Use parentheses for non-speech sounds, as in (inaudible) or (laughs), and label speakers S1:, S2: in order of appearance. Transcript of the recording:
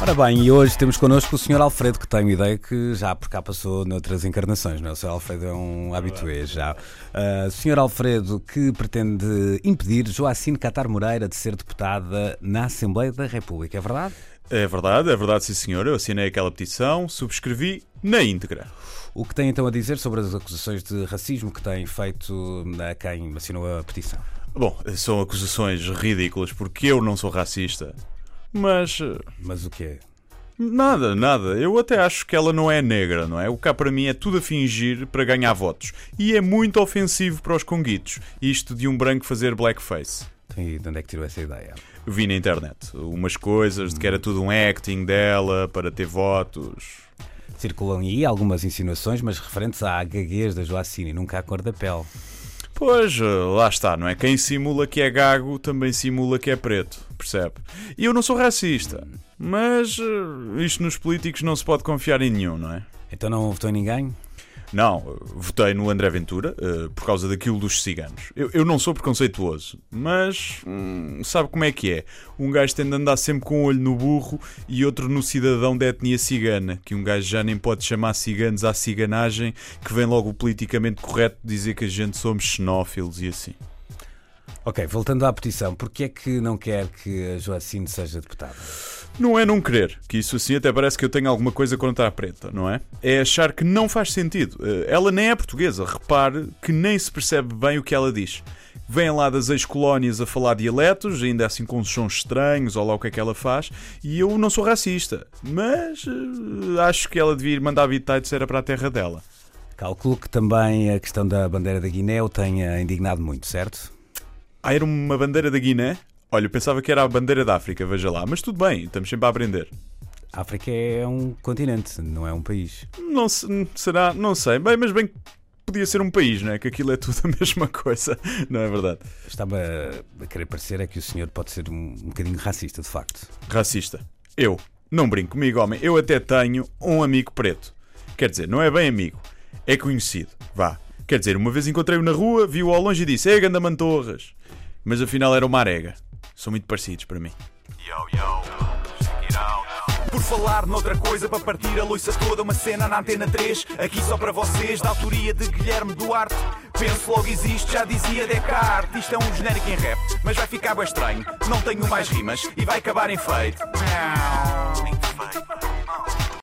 S1: Ora bem, e hoje temos connosco o Sr. Alfredo, que tenho ideia que já por cá passou noutras encarnações, não é? O Sr. Alfredo é um habitué já. Uh, Sr. Alfredo, que pretende impedir Joacine Catar Moreira de ser deputada na Assembleia da República, é verdade?
S2: É verdade, é verdade, sim senhor. Eu assinei aquela petição, subscrevi na íntegra.
S1: O que tem então a dizer sobre as acusações de racismo que tem feito a quem assinou a petição?
S2: Bom, são acusações ridículas porque eu não sou racista. Mas. eh,
S1: Mas o que é?
S2: Nada, nada. Eu até acho que ela não é negra, não é? O cá para mim é tudo a fingir para ganhar votos. E é muito ofensivo para os conguitos. Isto de um branco fazer blackface.
S1: E de onde é que tirou essa ideia?
S2: Vi na internet umas coisas de que era tudo um acting dela para ter votos.
S1: Circulam aí algumas insinuações, mas referentes à gaguez da Joacine, nunca à cor da pele.
S2: Pois, eh, lá está, não é? Quem simula que é gago também simula que é preto, percebe? E eu não sou racista, mas eh, isto nos políticos não se pode confiar em nenhum, não é?
S1: Então não votou em ninguém?
S2: Não, votei no André Ventura eh, por causa daquilo dos ciganos. Eu, eu não sou preconceituoso, mas hum, sabe como é que é? Um gajo tem de andar sempre com um olho no burro e outro no cidadão da etnia cigana, que um gajo já nem pode chamar ciganos à ciganagem, que vem logo o politicamente correto dizer que a gente somos xenófilos e assim.
S1: Ok, voltando à petição, porquê é que não quer que a Joacine seja deputada?
S2: Não é não querer, que isso assim até parece que eu tenho alguma coisa contra a preta, não é? É achar que não faz sentido. Eh, Ela nem é portuguesa, repare que nem se percebe bem o que ela diz. Vem lá das ex-colónias a falar dialetos, ainda assim com sons estranhos, ou lá o que é que ela faz, e eu não sou racista, mas eh, acho que ela devia ir mandar habitats era para a terra dela.
S1: Calculo que também a questão da bandeira da Guiné o tenha indignado muito, certo?
S2: Ah, era uma bandeira da Guiné? Olha, eu pensava que era a bandeira da África, veja lá, mas tudo bem, estamos sempre a aprender.
S1: A África é um continente, não é um país.
S2: Não se- será, não sei, bem, mas bem que podia ser um país, não é? Que aquilo é tudo a (laughs) mesma coisa, não é verdade?
S1: Estava a querer parecer é que o senhor pode ser um, um bocadinho racista, de facto.
S2: Racista. Eu. Não brinco comigo, homem. Eu até tenho um amigo preto. Quer dizer, não é bem amigo, é conhecido. Vá. Quer dizer, uma vez encontrei-o na rua, vi-o ao longe e disse: Ei, ganda Mantorras. Mas afinal era uma arega. São muito parecidos para mim.
S3: Por falar noutra coisa para partir a loiça toda, uma cena na antena 3, aqui só para vocês, da autoria de Guilherme Duarte. Penso logo existe, já dizia Descartes. Isto é um genérico em rap, mas vai ficar bem estranho. Não tenho mais rimas e vai acabar em feito.